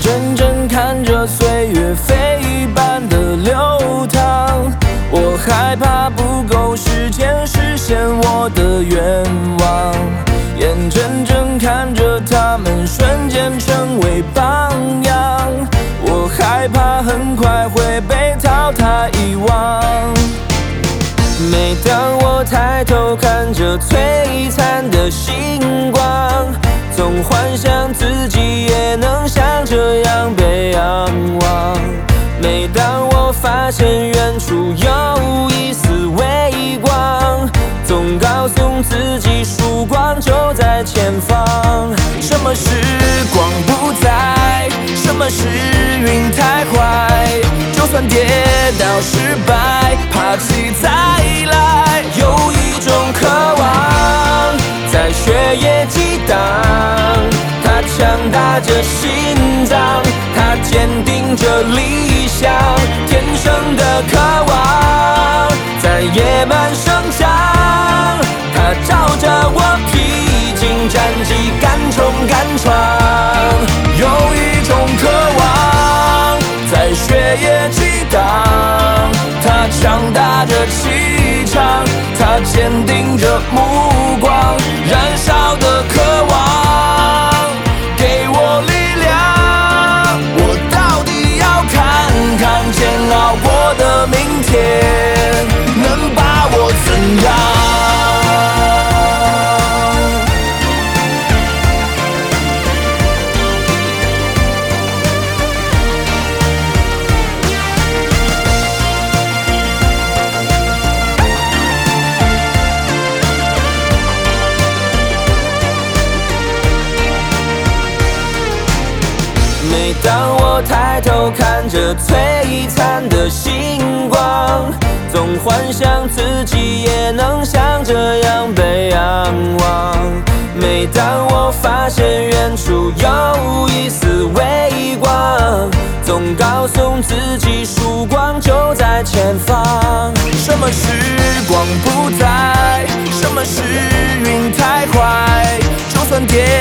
眼睁睁看着岁月飞一般的流淌我害怕不够时间实现我的愿望眼睁睁看着他们瞬间成为榜样。我害怕很快会被淘汰遗忘每当我抬头看着璀璨的星光总幻想自己也能像这样被仰望。每当我发现远处有一丝微光，总告诉自己曙光就在前方。什么时光不在？什么是云太快？的气场，他坚定着目每当我抬头看着璀璨的星光，总幻想自己也能像这样被仰望。每当我发现远处有一丝微光，总告诉自己曙光就在前方。什么时光不在？什么是云太快？就算跌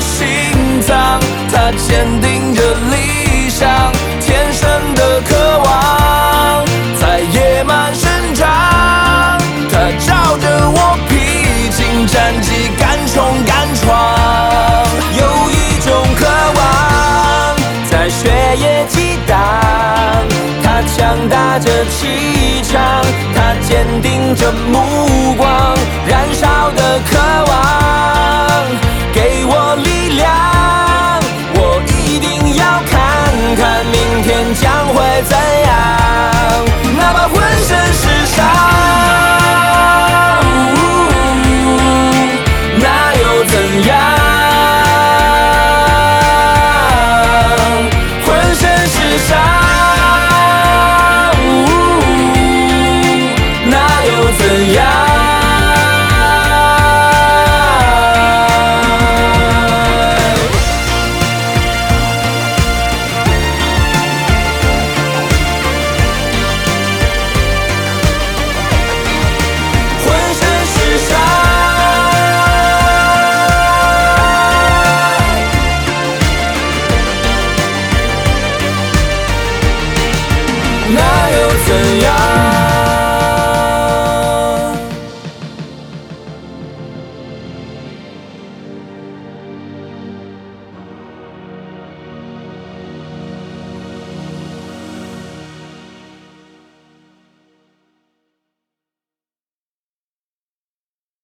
心脏，它坚定着理想，天生的渴望在野蛮生长，它照着我披荆斩棘，敢冲敢闯。有一种渴望在血液激荡，它强大着气场，它坚定着目光，燃烧的渴望怎样？